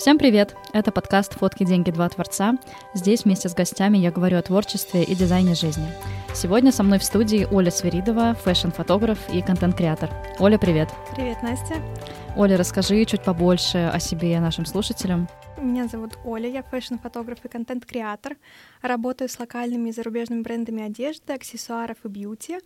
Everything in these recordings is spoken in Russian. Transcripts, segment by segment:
Всем привет! Это подкаст «Фотки, деньги, два творца». Здесь вместе с гостями я говорю о творчестве и дизайне жизни. Сегодня со мной в студии Оля Свиридова, fashion-фотограф и контент-креатор. Оля, привет! Привет, Настя! Оля, расскажи чуть побольше о себе и нашим слушателям. Меня зовут Оля, я fashion-фотограф и контент-креатор. Работаю с локальными и зарубежными брендами одежды, аксессуаров и beauty.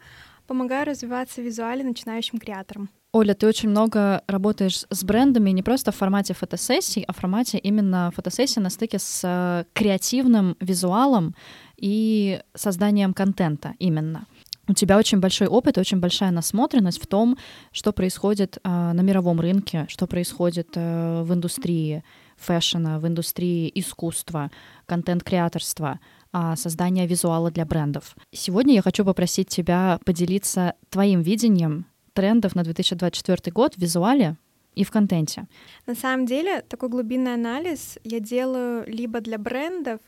Помогаю развиваться визуально начинающим креаторам. Оля, ты очень много работаешь с брендами не просто в формате фотосессий, а в формате именно фотосессии на стыке с э, креативным визуалом и созданием контента именно. У тебя очень большой опыт, очень большая насмотренность в том, что происходит э, на мировом рынке, что происходит э, в индустрии фэшена, в индустрии искусства, контент-креаторства, э, создания визуала для брендов. Сегодня я хочу попросить тебя поделиться твоим видением трендов на 2024 год в визуале и в контенте? На самом деле, такой глубинный анализ я делаю либо для брендов,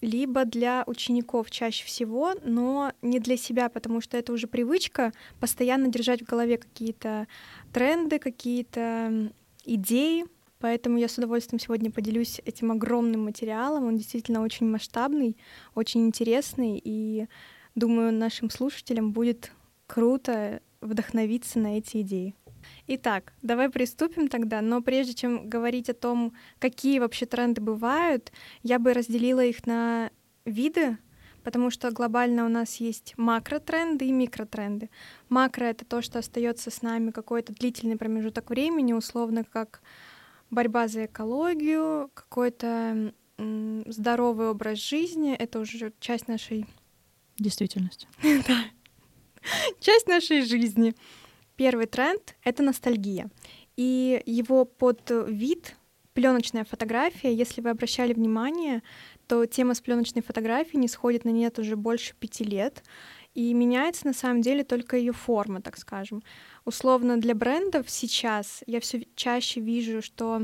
либо для учеников чаще всего, но не для себя, потому что это уже привычка постоянно держать в голове какие-то тренды, какие-то идеи. Поэтому я с удовольствием сегодня поделюсь этим огромным материалом. Он действительно очень масштабный, очень интересный, и думаю, нашим слушателям будет круто вдохновиться на эти идеи. Итак, давай приступим тогда, но прежде чем говорить о том, какие вообще тренды бывают, я бы разделила их на виды, потому что глобально у нас есть макротренды и микротренды. Макро — это то, что остается с нами какой-то длительный промежуток времени, условно как борьба за экологию, какой-то здоровый образ жизни, это уже часть нашей действительности. Да, часть нашей жизни. Первый тренд — это ностальгия. И его под вид пленочная фотография, если вы обращали внимание, то тема с пленочной фотографией не сходит на нет уже больше пяти лет. И меняется на самом деле только ее форма, так скажем. Условно для брендов сейчас я все чаще вижу, что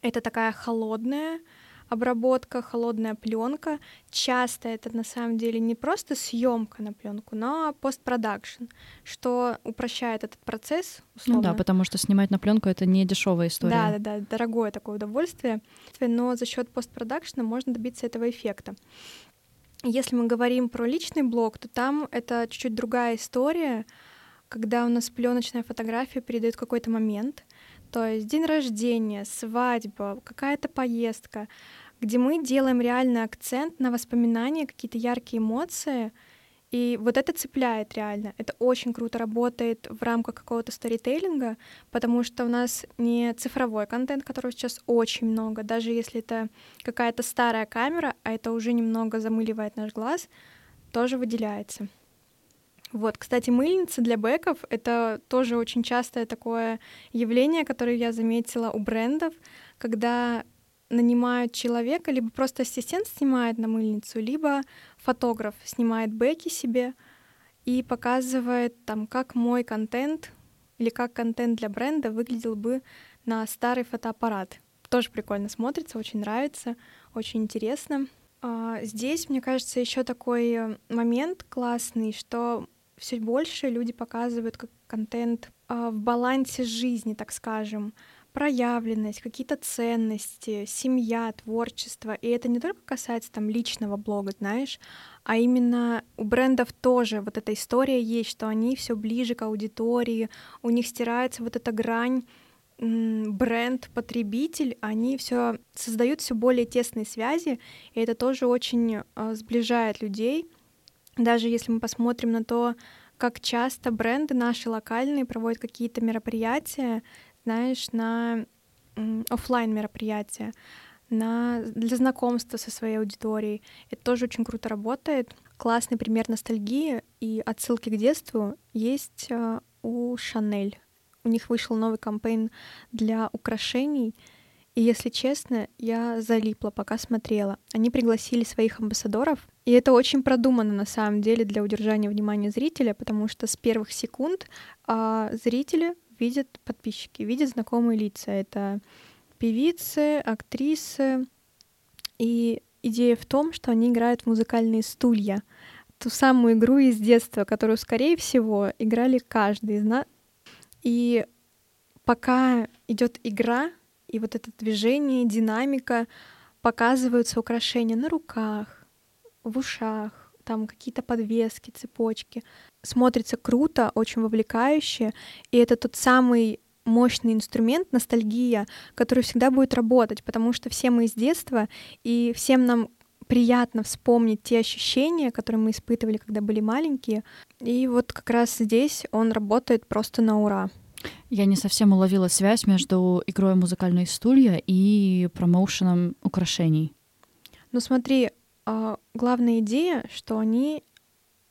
это такая холодная, обработка, холодная пленка. Часто это на самом деле не просто съемка на пленку, но постпродакшн, что упрощает этот процесс. Условно. Ну да, потому что снимать на пленку это не дешевая история. Да, да, да, дорогое такое удовольствие. Но за счет постпродакшна можно добиться этого эффекта. Если мы говорим про личный блог, то там это чуть-чуть другая история, когда у нас пленочная фотография передает какой-то момент, то есть день рождения, свадьба, какая-то поездка, где мы делаем реальный акцент на воспоминания, какие-то яркие эмоции, и вот это цепляет реально. Это очень круто работает в рамках какого-то сторителлинга, потому что у нас не цифровой контент, которого сейчас очень много, даже если это какая-то старая камера, а это уже немного замыливает наш глаз, тоже выделяется. Вот, кстати, мыльницы для бэков — это тоже очень частое такое явление, которое я заметила у брендов, когда нанимают человека, либо просто ассистент снимает на мыльницу, либо фотограф снимает бэки себе и показывает там, как мой контент или как контент для бренда выглядел бы на старый фотоаппарат. Тоже прикольно смотрится, очень нравится, очень интересно. А, здесь, мне кажется, еще такой момент классный, что все больше люди показывают как контент а, в балансе жизни, так скажем проявленность, какие-то ценности, семья, творчество. И это не только касается там личного блога, знаешь, а именно у брендов тоже вот эта история есть, что они все ближе к аудитории, у них стирается вот эта грань бренд, потребитель, они все создают все более тесные связи, и это тоже очень э, сближает людей. Даже если мы посмотрим на то, как часто бренды наши локальные проводят какие-то мероприятия знаешь, на офлайн мероприятия, на, для знакомства со своей аудиторией. Это тоже очень круто работает. Классный пример ностальгии и отсылки к детству есть э, у Шанель. У них вышел новый кампейн для украшений, и, если честно, я залипла, пока смотрела. Они пригласили своих амбассадоров, и это очень продумано на самом деле для удержания внимания зрителя, потому что с первых секунд а, зрители видят подписчики, видят знакомые лица. Это певицы, актрисы. И идея в том, что они играют в музыкальные стулья. Ту самую игру из детства, которую, скорее всего, играли каждый из нас. И пока идет игра, и вот это движение, динамика, показываются украшения на руках, в ушах, там какие-то подвески, цепочки. Смотрится круто, очень вовлекающе, и это тот самый мощный инструмент ностальгия, который всегда будет работать, потому что все мы из детства, и всем нам приятно вспомнить те ощущения, которые мы испытывали, когда были маленькие. И вот как раз здесь он работает просто на ура. Я не совсем уловила связь между игрой музыкальные стулья и промоушеном украшений. Ну смотри, а, главная идея, что они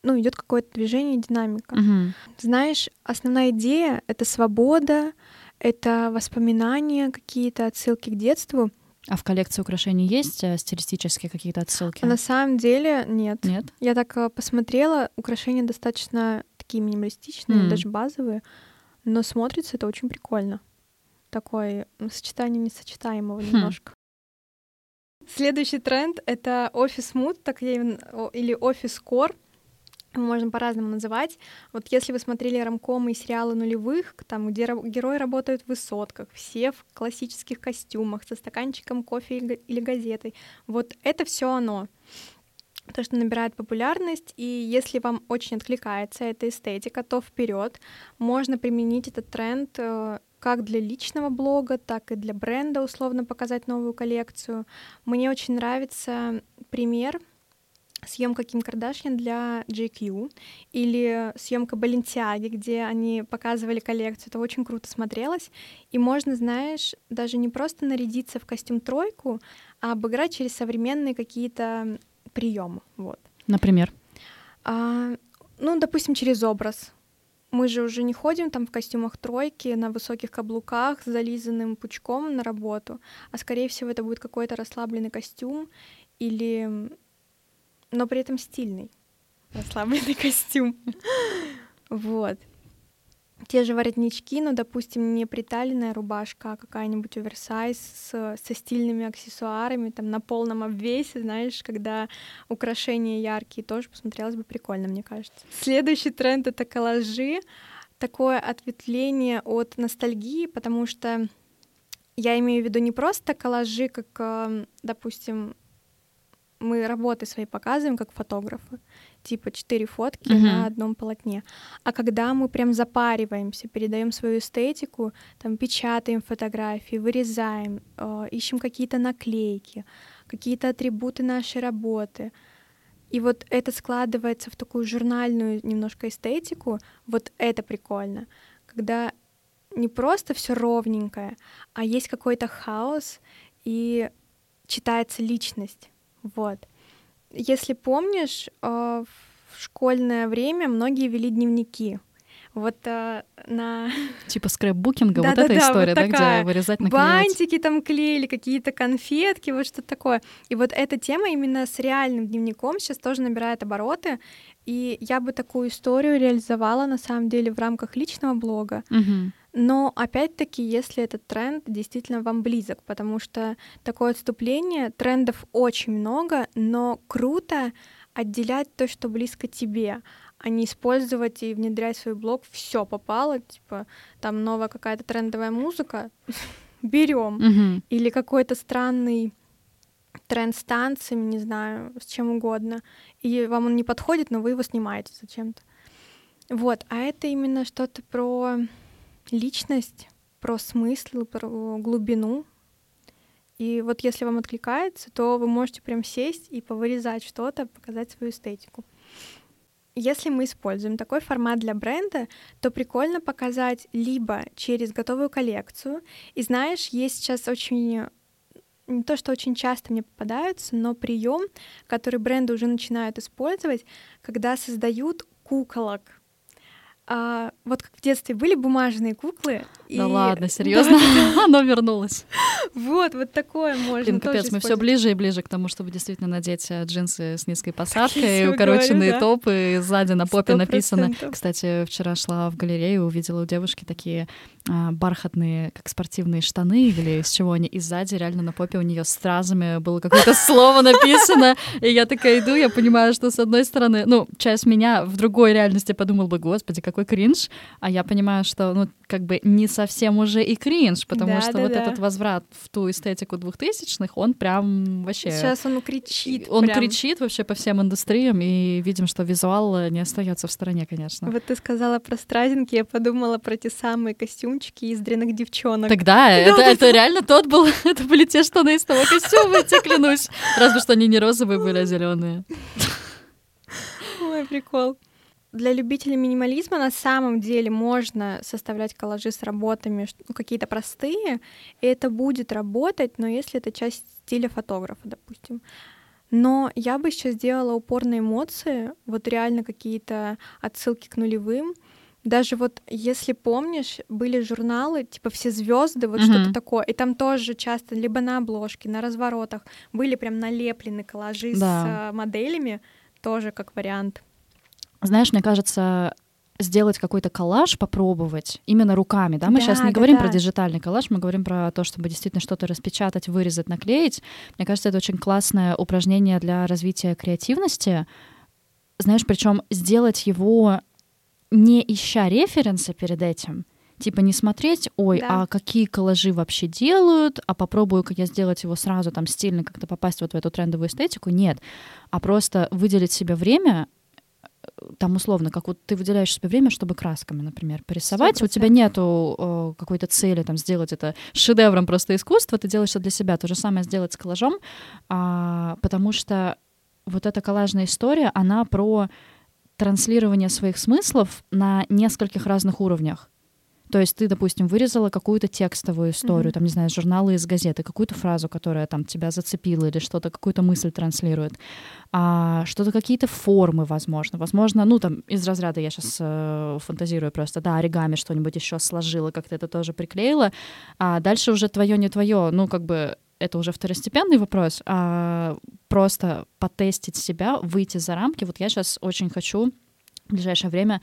ну, идет какое-то движение, динамика. Угу. Знаешь, основная идея — это свобода, это воспоминания какие-то, отсылки к детству. А в коллекции украшений есть э, стилистические какие-то отсылки? На самом деле нет. Нет? Я так э, посмотрела, украшения достаточно такие минималистичные, mm. даже базовые, но смотрится это очень прикольно. Такое сочетание несочетаемого хм. немножко. Следующий тренд — это офис муд, так я или офис кор можно по-разному называть. Вот если вы смотрели рамкомы и сериалы нулевых, там, где герои работают в высотках, все в классических костюмах, со стаканчиком кофе или газетой, вот это все оно то, что набирает популярность, и если вам очень откликается эта эстетика, то вперед можно применить этот тренд э, как для личного блога, так и для бренда, условно показать новую коллекцию. Мне очень нравится пример — съемка Ким Кардашьян для JQ или съемка Баленсиаги, где они показывали коллекцию. Это очень круто смотрелось. И можно, знаешь, даже не просто нарядиться в костюм тройку, а обыграть через современные какие-то приемы. Вот. Например? А, ну, допустим, через образ. Мы же уже не ходим там в костюмах тройки, на высоких каблуках, с зализанным пучком на работу, а скорее всего это будет какой-то расслабленный костюм или но при этом стильный, расслабленный костюм. Вот. Те же воротнички, но, допустим, не приталенная рубашка, а какая-нибудь оверсайз с, со стильными аксессуарами, там, на полном обвесе, знаешь, когда украшения яркие, тоже посмотрелось бы прикольно, мне кажется. Следующий тренд — это коллажи. Такое ответвление от ностальгии, потому что я имею в виду не просто коллажи, как, эм, допустим, мы работы свои показываем как фотографы, типа четыре фотки uh-huh. на одном полотне. А когда мы прям запариваемся, передаем свою эстетику, там печатаем фотографии, вырезаем, э, ищем какие-то наклейки, какие-то атрибуты нашей работы. И вот это складывается в такую журнальную немножко эстетику, вот это прикольно, когда не просто все ровненькое, а есть какой-то хаос и читается личность. Вот. Если помнишь, э, в школьное время многие вели дневники. Вот э, на... Типа скрэпбукинга, вот эта история, да, где вырезать, наклеивать. Бантики там клеили, какие-то конфетки, вот что-то такое. И вот эта тема именно с реальным дневником сейчас тоже набирает обороты. И я бы такую историю реализовала на самом деле в рамках личного блога. Угу. Но опять-таки, если этот тренд действительно вам близок, потому что такое отступление, трендов очень много, но круто отделять то, что близко тебе, а не использовать и внедрять в свой блог все попало, типа там новая какая-то трендовая музыка, берем, угу. или какой-то странный тренд с танцами, не знаю, с чем угодно, и вам он не подходит, но вы его снимаете зачем-то. Вот, а это именно что-то про личность, про смысл, про глубину. И вот если вам откликается, то вы можете прям сесть и повырезать что-то, показать свою эстетику. Если мы используем такой формат для бренда, то прикольно показать либо через готовую коллекцию. И знаешь, есть сейчас очень не то, что очень часто мне попадаются, но прием, который бренды уже начинают использовать, когда создают куколок а, вот как в детстве были бумажные куклы. Да и... ладно, серьезно, да. оно вернулось. Вот, вот такое можно. Блин, капец, мы все ближе и ближе к тому, чтобы действительно надеть э, джинсы с низкой посадкой, укороченные топы, сзади на попе написано. Кстати, вчера шла в галерею, увидела у девушки такие а, бархатные, как спортивные штаны или из чего они, и сзади реально на попе у нее стразами было какое-то слово написано, и я такая иду, я понимаю, что с одной стороны, ну, часть меня в другой реальности подумал бы, господи, какой кринж, а я понимаю, что, ну, как бы не со совсем уже и кринж, потому Да, что да, вот да. этот возврат в ту эстетику двухтысячных, он прям вообще... Сейчас он кричит. Он прям. кричит вообще по всем индустриям, и видим, что визуал э, не остается в стороне, конечно. Вот ты сказала про стразинки, я подумала про те самые костюмчики из дряных девчонок. Тогда это, это реально тот был, это были те штаны из того костюма, я тебе клянусь. Разве что они не розовые были, а зеленые. Ой, прикол. Для любителей минимализма на самом деле можно составлять коллажи с работами, ну, какие-то простые, и это будет работать, но если это часть стиля фотографа, допустим. Но я бы сейчас сделала упор на эмоции, вот реально какие-то отсылки к нулевым. Даже вот, если помнишь, были журналы, типа все звезды, вот Мгм. что-то такое, и там тоже часто либо на обложке, на разворотах были прям налеплены коллажи с Да. э, моделями, тоже как вариант. Знаешь, мне кажется, сделать какой-то коллаж, попробовать именно руками, да? Мы Да, сейчас не да, говорим да. про диджитальный коллаж, мы говорим про то, чтобы действительно что-то распечатать, вырезать, наклеить. Мне кажется, это очень классное упражнение для развития креативности. Знаешь, причем сделать его не ища референса перед этим, типа не смотреть, ой, Да. а какие коллажи вообще делают, а попробую-ка я сделать его сразу там стильно, как-то попасть вот в эту трендовую эстетику. Нет, а просто выделить себе время, там условно, как вот ты выделяешь себе время, чтобы красками, например, порисовать, у тебя 100%. нету э, какой-то цели там сделать это шедевром просто искусства, ты делаешь это для себя. То же самое сделать с коллажом, а, потому что вот эта коллажная история, она про транслирование своих смыслов на нескольких разных уровнях. То есть ты, допустим, вырезала какую-то текстовую историю, Мгм. там, не знаю, из журнала, из газеты, какую-то фразу, которая там тебя зацепила или что-то, какую-то мысль транслирует, а что-то, какие-то формы, возможно. Возможно, ну, там, из разряда я сейчас фантазирую просто, да, оригами что-нибудь еще сложила, как-то это тоже приклеила, а дальше уже твое не твое, ну, как бы это уже второстепенный вопрос, а просто потестить себя, выйти за рамки. Вот я сейчас очень хочу в ближайшее время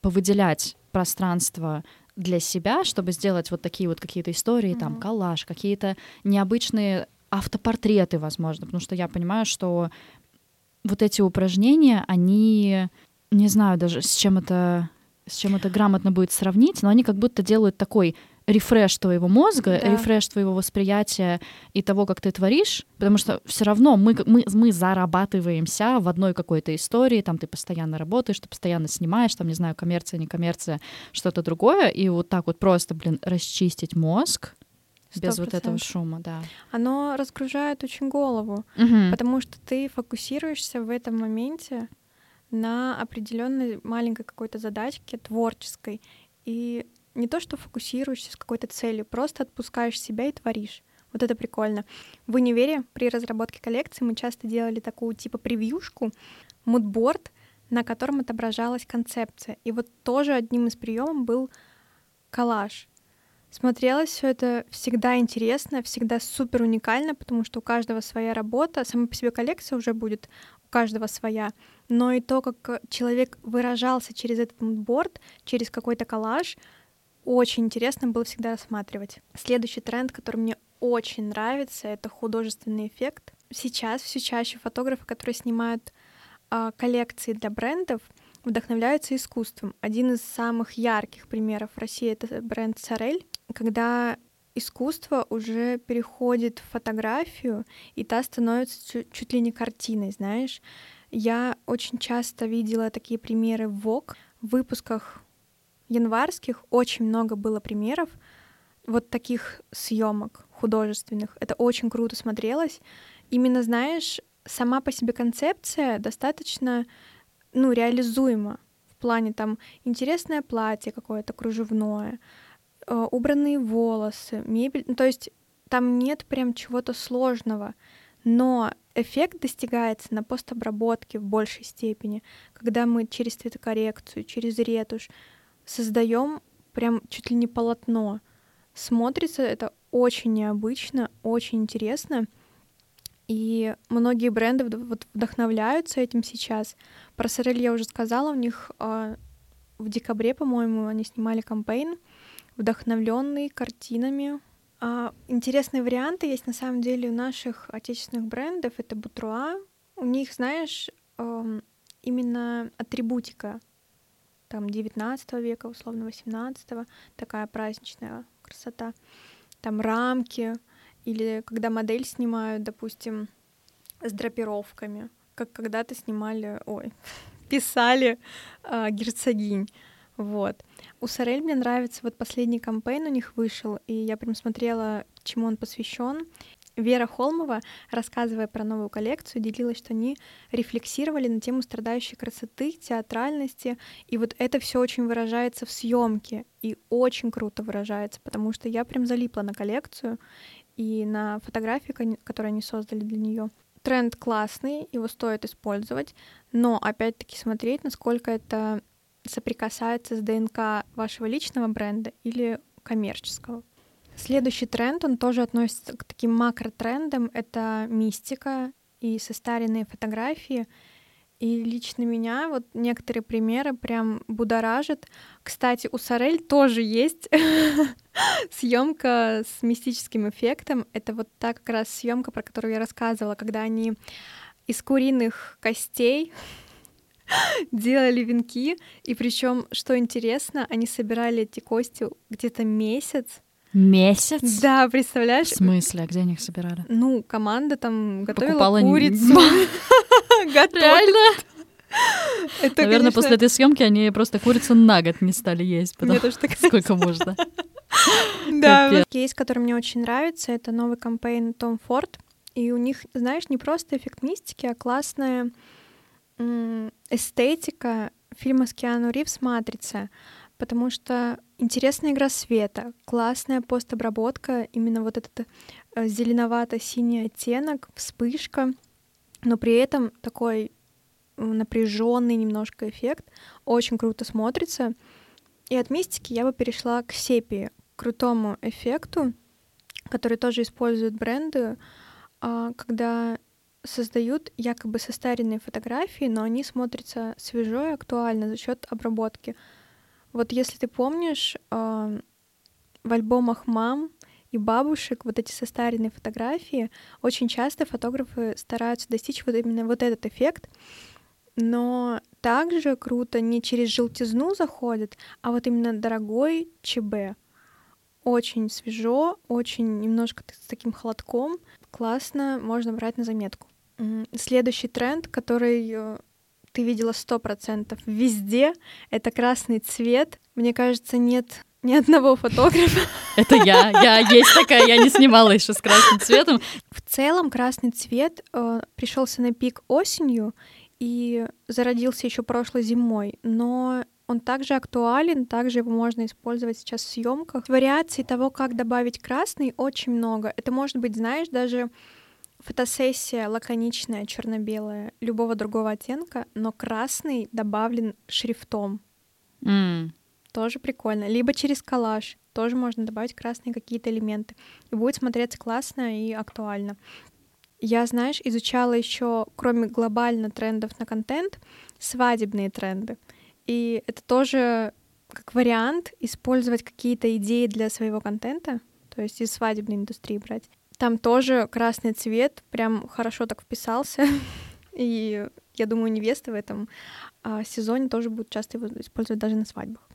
повыделять пространство для себя, чтобы сделать вот такие вот какие-то истории, там, Мгм. коллаж, какие-то необычные автопортреты, возможно, потому что я понимаю, что вот эти упражнения, они, не знаю даже, с чем это, с чем это грамотно будет сравнить, но они как будто делают такой рефреш твоего мозга, Да. рефреш твоего восприятия и того, как ты творишь, потому что все равно мы, мы, мы зарабатываемся в одной какой-то истории, там ты постоянно работаешь, ты постоянно снимаешь, там, не знаю, коммерция, не коммерция, что-то другое, и вот так вот просто, блин, расчистить мозг без вот этого 100%. шума, да. Оно разгружает очень голову, Мгм. потому что ты фокусируешься в этом моменте на определенной маленькой какой-то задачке творческой. И не то, что фокусируешься с какой-то целью, просто отпускаешь себя и творишь. Вот это прикольно. В универе при разработке коллекции мы часто делали такую типа превьюшку, мудборд, на котором отображалась концепция. И вот тоже одним из приемов был коллаж. Смотрелось все это всегда интересно, всегда супер уникально, потому что у каждого своя работа, сама по себе коллекция уже будет у каждого своя, но и то, как человек выражался через этот мудборд, через какой-то коллаж, очень интересно было всегда рассматривать. Следующий тренд, который мне очень нравится, это художественный эффект. Сейчас все чаще фотографы, которые снимают а, коллекции для брендов, вдохновляются искусством. Один из самых ярких примеров в России это бренд Сорель, когда искусство уже переходит в фотографию, и та становится чу- чуть ли не картиной, знаешь. Я очень часто видела такие примеры в Vogue. В выпусках январских очень много было примеров вот таких съемок художественных. Это очень круто смотрелось. Именно, знаешь, сама по себе концепция достаточно, ну, реализуема в плане там интересное платье какое-то кружевное, э, убранные волосы, мебель. Ну, то есть там нет прям чего-то сложного, но эффект достигается на постобработке в большей степени, когда мы через цветокоррекцию, через ретушь создаем прям чуть ли не полотно. Смотрится это очень необычно, очень интересно. И многие бренды вот вдохновляются этим сейчас. Про Сорель я уже сказала, у них а, в декабре, по-моему, они снимали кампейн, вдохновленный картинами. А, интересные варианты есть на самом деле у наших отечественных брендов. Это Бутруа. У них, знаешь, эм, именно атрибутика там 19 века, условно 18 такая праздничная красота. Там рамки, или когда модель снимают, допустим, с драпировками, как когда-то снимали, ой, писали э, герцогинь. Вот. У Сорель мне нравится, вот последний кампейн у них вышел, и я прям смотрела, чему он посвящен. Вера Холмова, рассказывая про новую коллекцию, делилась, что они рефлексировали на тему страдающей красоты, театральности, и вот это все очень выражается в съемке, и очень круто выражается, потому что я прям залипла на коллекцию и на фотографии, которые они создали для нее. Тренд классный, его стоит использовать, но опять-таки смотреть, насколько это соприкасается с ДНК вашего личного бренда или коммерческого. Следующий тренд, он тоже относится к таким макротрендам, это мистика и состаренные фотографии. И лично меня вот некоторые примеры прям будоражат. Кстати, у Сорель тоже есть съемка с мистическим эффектом. Это вот та как раз съемка, про которую я рассказывала, когда они из куриных костей делали венки. И причем, что интересно, они собирали эти кости где-то месяц, Месяц? Да, представляешь? В смысле? А где они их собирали? Ну, команда там готовила Покупала курицу. Реально? Это, Наверное, конечно... после этой съемки они просто курицу на год не стали есть. Потому... Так Сколько можно? Да. Кейс, который мне очень нравится, это новый кампейн Том Форд. И у них, знаешь, не просто эффект мистики, а классная эстетика фильма с Киану Ривз «Матрица», потому что интересная игра света, классная постобработка, именно вот этот э, зеленовато-синий оттенок, вспышка, но при этом такой напряженный немножко эффект, очень круто смотрится. И от мистики я бы перешла к сепии, крутому эффекту, который тоже используют бренды, а, когда создают якобы состаренные фотографии, но они смотрятся свежо и актуально за счет обработки. Вот если ты помнишь, э, в альбомах мам и бабушек вот эти состаренные фотографии, очень часто фотографы стараются достичь вот именно вот этот эффект, но также круто не через желтизну заходит, а вот именно дорогой ЧБ. Очень свежо, очень немножко с таким холодком. Классно, можно брать на заметку. Следующий тренд, который э, ты видела сто процентов везде, это красный цвет. Мне кажется, нет ни одного фотографа. Это я, я есть такая, я не снимала еще с красным цветом. В целом красный цвет э, пришелся на пик осенью и зародился еще прошлой зимой, но он также актуален, также его можно использовать сейчас в съемках. Вариаций того, как добавить красный, очень много. Это может быть, знаешь, даже Фотосессия лаконичная, черно-белая, любого другого оттенка, но красный добавлен шрифтом. Mm. Тоже прикольно. Либо через коллаж. Тоже можно добавить красные какие-то элементы. И будет смотреться классно и актуально. Я, знаешь, изучала еще, кроме глобально трендов на контент, свадебные тренды. И это тоже как вариант использовать какие-то идеи для своего контента, то есть из свадебной индустрии брать. Там тоже красный цвет прям хорошо так вписался. И я думаю, невесты в этом а, сезоне тоже будут часто его использовать даже на свадьбах.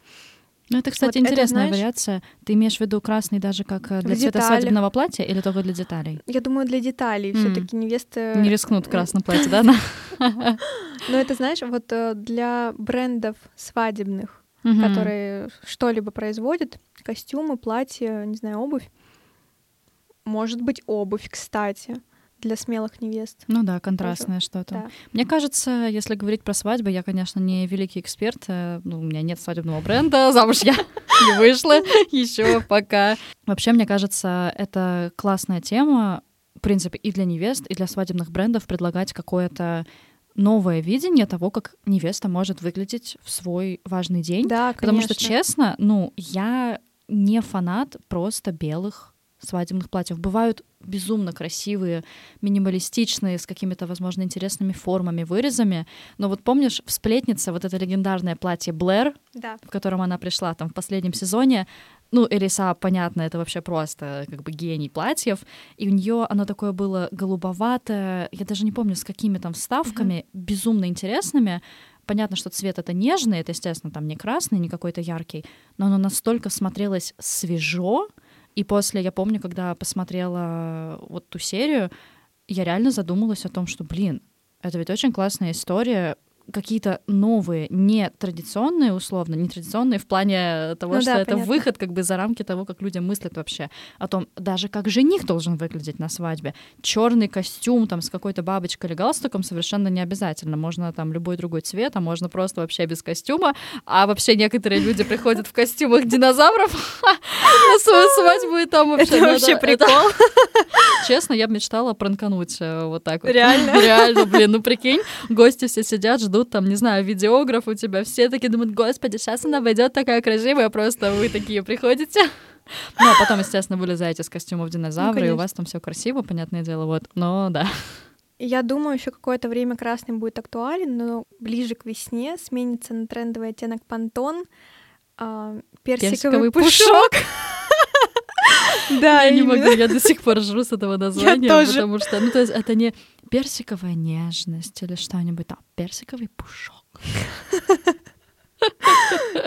Ну, это, кстати, вот интересная это, знаешь, вариация. Ты имеешь в виду красный даже как э, для цвета деталях. свадебного платья или только для деталей? Я думаю, для деталей. Mm. Все-таки невесты... Не рискнут в красном платье, да? Но это, знаешь, вот э, для брендов свадебных, которые что-либо производят, костюмы, платья, не знаю, обувь, может быть, обувь, кстати для смелых невест. Ну да, контрастное Тоже. что-то. Да. Мне кажется, если говорить про свадьбы, я, конечно, не великий эксперт. Э, ну, у меня нет свадебного бренда, замуж я не вышла еще пока. Вообще, мне кажется, это классная тема, в принципе, и для невест, и для свадебных брендов предлагать какое-то новое видение того, как невеста может выглядеть в свой важный день. Да, конечно. Потому что, честно, ну, я не фанат просто белых свадебных платьев. Бывают безумно красивые, минималистичные, с какими-то, возможно, интересными формами, вырезами. Но вот помнишь, в «Сплетнице» вот это легендарное платье Блэр, да. в котором она пришла там в последнем сезоне, ну, Элиса, понятно, это вообще просто как бы гений платьев. И у нее оно такое было голубоватое, я даже не помню, с какими там вставками, mm-hmm. безумно интересными. понятно, что цвет это нежный, это, естественно, там не красный, не какой-то яркий, но оно настолько смотрелось свежо, и после, я помню, когда посмотрела вот ту серию, я реально задумалась о том, что, блин, это ведь очень классная история, какие-то новые, не традиционные, условно, не традиционные в плане того, ну, что да, это понятно. выход как бы за рамки того, как люди мыслят вообще о том, даже как жених должен выглядеть на свадьбе. Черный костюм там с какой-то бабочкой или галстуком совершенно не обязательно. Можно там любой другой цвет, а можно просто вообще без костюма. А вообще некоторые люди приходят в костюмах динозавров на свою свадьбу и там вообще... Это вообще прикол. Честно, я бы мечтала пранкануть э, вот так вот. Реально? Реально, блин, ну прикинь, гости все сидят, ждут там, не знаю, видеограф у тебя, все такие думают, господи, сейчас она войдет такая красивая, просто вы такие приходите. Ну, а потом, естественно, вылезаете из костюмов динозавра, ну, и у вас там все красиво, понятное дело, вот. Но да. Я думаю, еще какое-то время красный будет актуален, но ближе к весне сменится на трендовый оттенок пантон, э, персиковый, персиковый пушок. Да, я не могу, я до сих пор ржу с этого названия, потому что, ну, то есть это не персиковая нежность или что-нибудь, а персиковый пушок.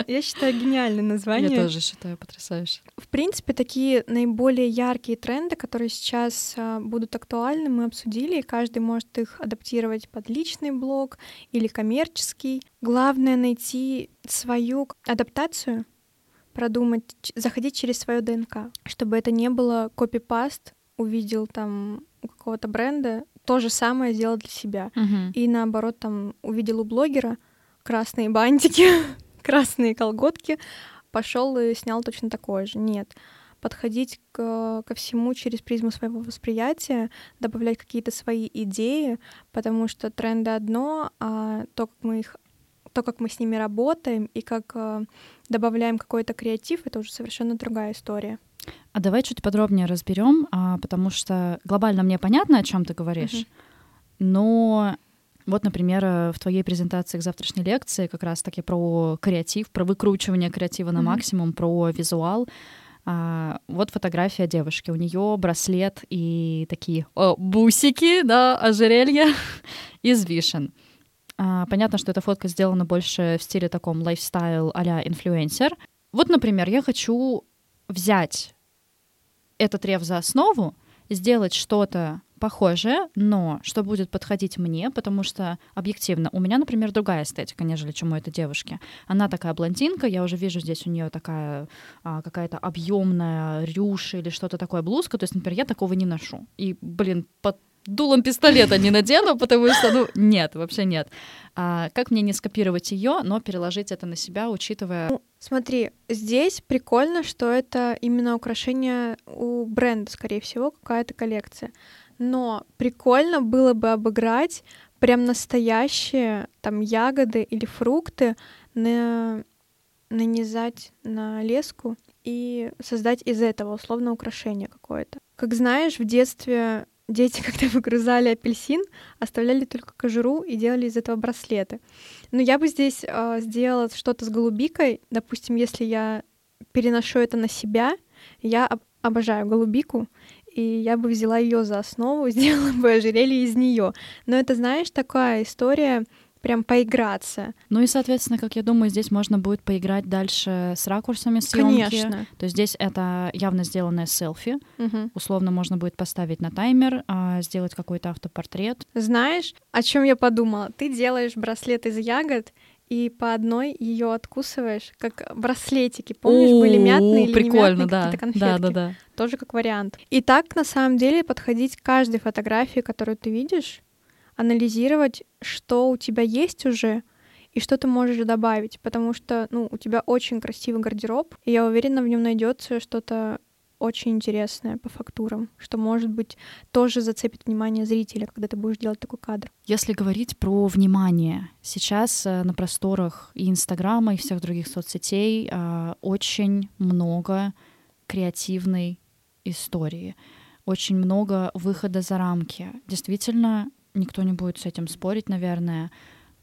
Я считаю гениальное название. Я тоже считаю потрясающе. В принципе, такие наиболее яркие тренды, которые сейчас а, будут актуальны, мы обсудили, и каждый может их адаптировать под личный блог или коммерческий. Главное найти свою адаптацию, продумать, заходить через свою ДНК, чтобы это не было копипаст, увидел там у какого-то бренда, то же самое сделал для себя. Uh-huh. И наоборот, там увидел у блогера красные бантики, красные колготки, пошел и снял точно такое же. Нет. Подходить к, ко всему через призму своего восприятия, добавлять какие-то свои идеи, потому что тренды одно, а то, как мы их то, как мы с ними работаем и как э, добавляем какой-то креатив, это уже совершенно другая история. А давай чуть подробнее разберем, а, потому что глобально мне понятно, о чем ты говоришь, uh-huh. но вот, например, в твоей презентации к завтрашней лекции как раз-таки про креатив, про выкручивание креатива на mm-hmm. максимум, про визуал. А, вот фотография девушки. У нее браслет и такие о, бусики, да, ожерелье из вишен. А, понятно, что эта фотка сделана больше в стиле таком lifestyle а-ля инфлюенсер. Вот, например, я хочу взять этот реф за основу, сделать что-то похожее, но что будет подходить мне, потому что объективно у меня, например, другая эстетика, нежели чем у этой девушки. Она такая блондинка, я уже вижу здесь у нее такая а, какая-то объемная рюша или что-то такое блузка, то есть, например, я такого не ношу. И, блин, под дулом пистолета не надену, потому что, ну, нет, вообще нет. А как мне не скопировать ее, но переложить это на себя, учитывая... Ну, смотри, здесь прикольно, что это именно украшение у бренда, скорее всего, какая-то коллекция. Но прикольно было бы обыграть прям настоящие там ягоды или фрукты, на... нанизать на леску и создать из этого условно украшение какое-то. Как знаешь, в детстве дети, когда выгрызали апельсин, оставляли только кожуру и делали из этого браслеты. Но я бы здесь э, сделала что-то с голубикой. Допустим, если я переношу это на себя, я об- обожаю голубику, и я бы взяла ее за основу, сделала бы ожерелье из нее. Но это, знаешь, такая история прям поиграться. Ну и, соответственно, как я думаю, здесь можно будет поиграть дальше с ракурсами съемки. Конечно. То есть здесь это явно сделанное селфи. Угу. Условно можно будет поставить на таймер, а, сделать какой-то автопортрет. Знаешь, о чем я подумала? Ты делаешь браслет из ягод, и по одной ее откусываешь, как браслетики. Помнишь, были мятные или прикольно, не мятные да. какие-то конфетки? Да, да, да. Тоже как вариант. И так, на самом деле, подходить к каждой фотографии, которую ты видишь, анализировать, что у тебя есть уже, и что ты можешь добавить, потому что, ну, у тебя очень красивый гардероб, и я уверена, в нем найдется что-то очень интересное по фактурам, что, может быть, тоже зацепит внимание зрителя, когда ты будешь делать такой кадр. Если говорить про внимание, сейчас э, на просторах и Инстаграма, и всех других соцсетей э, очень много креативной истории, очень много выхода за рамки. Действительно, никто не будет с этим спорить, наверное,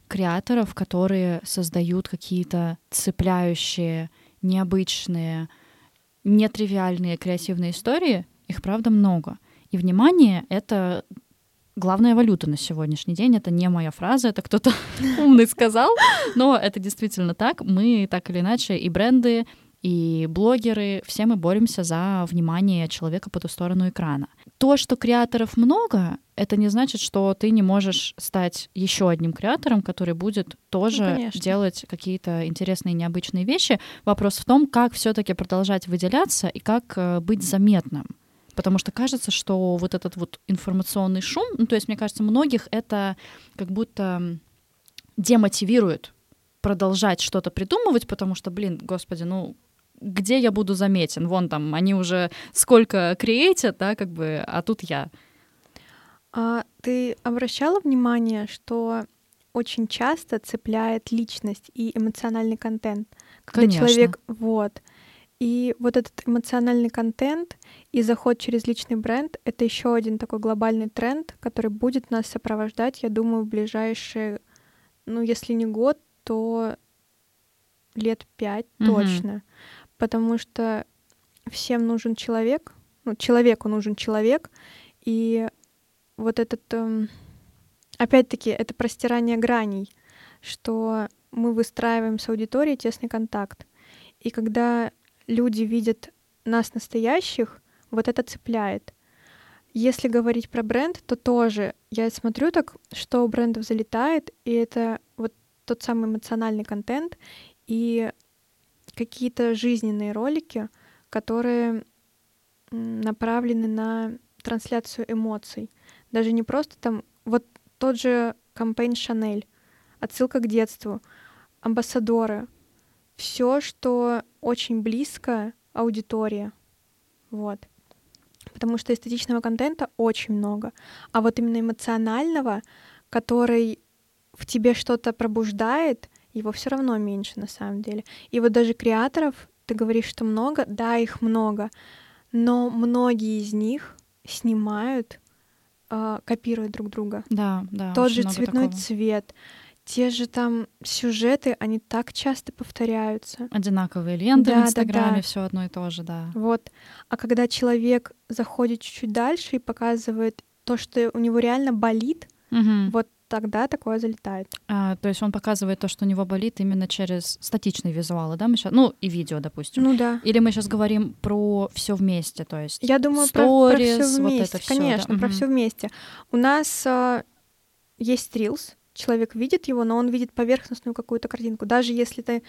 креаторов, которые создают какие-то цепляющие, необычные, нетривиальные креативные истории, их правда много. И внимание — это главная валюта на сегодняшний день. Это не моя фраза, это кто-то умный сказал, но это действительно так. Мы так или иначе и бренды, и блогеры, все мы боремся за внимание человека по ту сторону экрана. То, что креаторов много, это не значит, что ты не можешь стать еще одним креатором, который будет тоже ну, делать какие-то интересные, необычные вещи. Вопрос в том, как все-таки продолжать выделяться и как э, быть заметным. Потому что кажется, что вот этот вот информационный шум, ну, то есть, мне кажется, многих это как будто демотивирует продолжать что-то придумывать, потому что, блин, господи, ну где я буду заметен? Вон там, они уже сколько креатят, да, как бы, а тут я. А ты обращала внимание, что очень часто цепляет личность и эмоциональный контент, когда Конечно. человек вот. И вот этот эмоциональный контент и заход через личный бренд — это еще один такой глобальный тренд, который будет нас сопровождать, я думаю, в ближайшие, ну, если не год, то лет пять mm-hmm. точно потому что всем нужен человек, ну, человеку нужен человек, и вот этот, эм, опять-таки, это простирание граней, что мы выстраиваем с аудиторией тесный контакт. И когда люди видят нас настоящих, вот это цепляет. Если говорить про бренд, то тоже я смотрю так, что у брендов залетает, и это вот тот самый эмоциональный контент, и какие-то жизненные ролики, которые направлены на трансляцию эмоций. Даже не просто там, вот тот же кампейн Шанель, отсылка к детству, амбассадоры, все, что очень близко аудитории. Вот. Потому что эстетичного контента очень много. А вот именно эмоционального, который в тебе что-то пробуждает, его все равно меньше на самом деле. И вот даже креаторов, ты говоришь, что много, да, их много, но многие из них снимают, э, копируют друг друга. Да, да. Тот же цветной такого. цвет, те же там сюжеты, они так часто повторяются. Одинаковые ленты да, в Инстаграме, да, да. все одно и то же, да. Вот. А когда человек заходит чуть-чуть дальше и показывает то, что у него реально болит, угу. вот тогда такое залетает. А, то есть он показывает то, что у него болит именно через статичные визуалы, да? Мы сейчас, ну и видео, допустим. Ну да. Или мы сейчас говорим про все вместе, то есть. Я думаю stories, про, про все вместе, вот это всё, конечно, да? про угу. все вместе. У нас э, есть Reels, человек видит его, но он видит поверхностную какую-то картинку. Даже если ты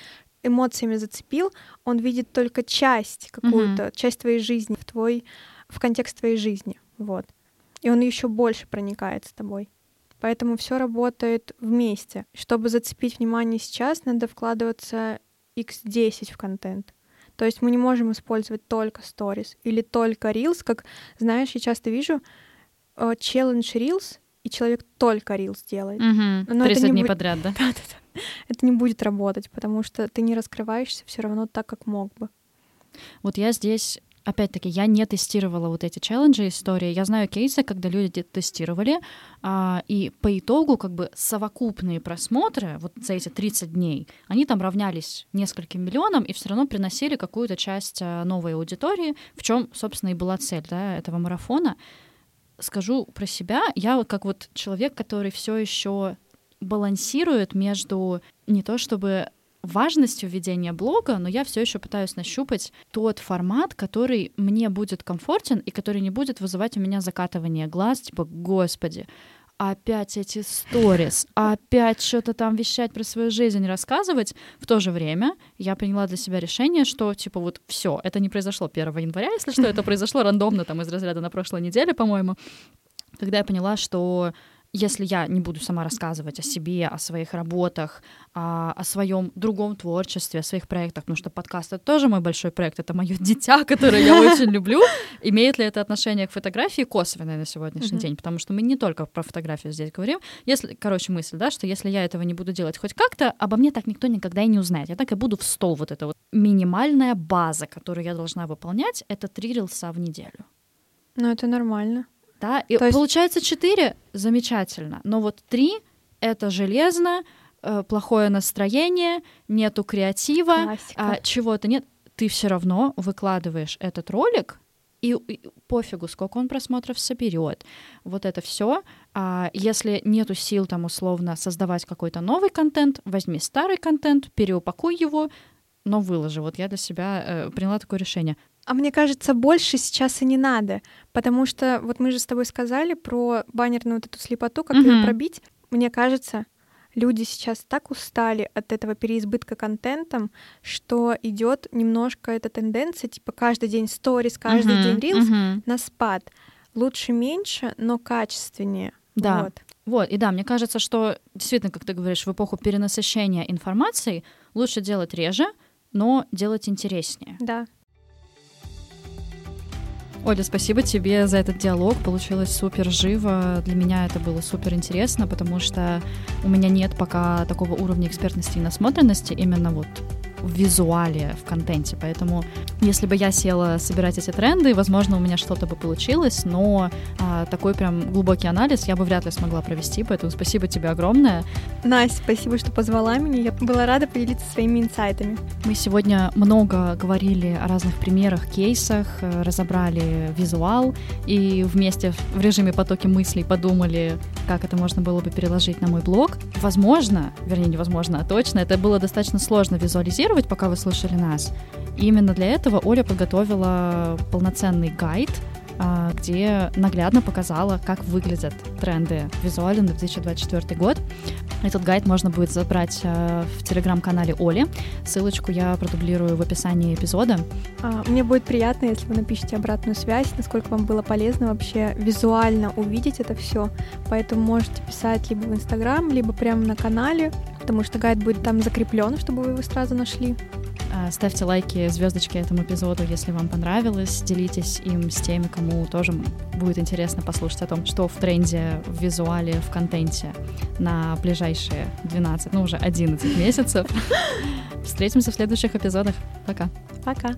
эмоциями зацепил, он видит только часть какую-то, угу. часть твоей жизни в твой в контекст твоей жизни, вот. И он еще больше проникает с тобой. Поэтому все работает вместе. Чтобы зацепить внимание сейчас, надо вкладываться x10 в контент. То есть мы не можем использовать только stories или только reels, как, знаешь, я часто вижу челлендж reels, и человек только reels делает. Угу. Но 30 это не дней будет... подряд, да? да, да, да. Это не будет работать, потому что ты не раскрываешься все равно так, как мог бы. Вот я здесь опять-таки, я не тестировала вот эти челленджи истории. Я знаю кейсы, когда люди тестировали, а, и по итогу как бы совокупные просмотры вот за эти 30 дней, они там равнялись нескольким миллионам и все равно приносили какую-то часть а, новой аудитории, в чем, собственно, и была цель да, этого марафона. Скажу про себя, я вот как вот человек, который все еще балансирует между не то чтобы важностью ведения блога, но я все еще пытаюсь нащупать тот формат, который мне будет комфортен и который не будет вызывать у меня закатывание глаз, типа, господи, опять эти сторис, опять что-то там вещать про свою жизнь, рассказывать. В то же время я приняла для себя решение, что, типа, вот все, это не произошло 1 января, если что, это произошло рандомно там из разряда на прошлой неделе, по-моему, когда я поняла, что если я не буду сама рассказывать о себе, о своих работах, о, о своем другом творчестве, о своих проектах, потому что подкаст это тоже мой большой проект, это мое дитя, которое я очень люблю. Имеет ли это отношение к фотографии косвенное на сегодняшний день? Потому что мы не только про фотографию здесь говорим. Если, короче, мысль, да, что если я этого не буду делать хоть как-то, обо мне так никто никогда и не узнает. Я так и буду в стол вот это вот минимальная база, которую я должна выполнять, это три рилса в неделю. Ну, это нормально. Да? И То есть... получается четыре замечательно, но вот три это железно, э, плохое настроение, нету креатива, а, чего-то нет. Ты все равно выкладываешь этот ролик и, и пофигу, сколько он просмотров соберет. Вот это все. А если нету сил там условно создавать какой-то новый контент, возьми старый контент, переупакуй его, но выложи. Вот я для себя э, приняла такое решение. А мне кажется, больше сейчас и не надо, потому что вот мы же с тобой сказали про баннерную вот эту слепоту, как ее пробить. Мне кажется, люди сейчас так устали от этого переизбытка контентом, что идет немножко эта тенденция, типа каждый день сторис, каждый uh-huh, день рилс uh-huh. на спад. Лучше меньше, но качественнее. Да. Вот. Вот, и да, мне кажется, что действительно, как ты говоришь, в эпоху перенасыщения информацией лучше делать реже, но делать интереснее. Да. Оля, спасибо тебе за этот диалог. Получилось супер живо. Для меня это было супер интересно, потому что у меня нет пока такого уровня экспертности и насмотренности именно вот в визуале, в контенте. Поэтому, если бы я села собирать эти тренды, возможно, у меня что-то бы получилось, но а, такой прям глубокий анализ я бы вряд ли смогла провести, поэтому спасибо тебе огромное. Настя, спасибо, что позвала меня. Я была рада поделиться своими инсайтами. Мы сегодня много говорили о разных примерах, кейсах, э, разобрали визуал и вместе в режиме потоки мыслей подумали, как это можно было бы переложить на мой блог. Возможно, вернее, невозможно, а точно, это было достаточно сложно визуализировать, пока вы слушали нас. И именно для этого Оля подготовила полноценный гайд, а, где наглядно показала, как выглядят тренды визуально на 2024 год. Этот гайд можно будет забрать а, в телеграм-канале Оли. Ссылочку я продублирую в описании эпизода. А, мне будет приятно, если вы напишите обратную связь, насколько вам было полезно вообще визуально увидеть это все. Поэтому можете писать либо в Инстаграм, либо прямо на канале потому что гайд будет там закреплен, чтобы вы его сразу нашли. А, ставьте лайки, звездочки этому эпизоду, если вам понравилось. Делитесь им с теми, кому тоже будет интересно послушать о том, что в тренде, в визуале, в контенте на ближайшие 12, ну уже 11 месяцев. Встретимся в следующих эпизодах. Пока. Пока.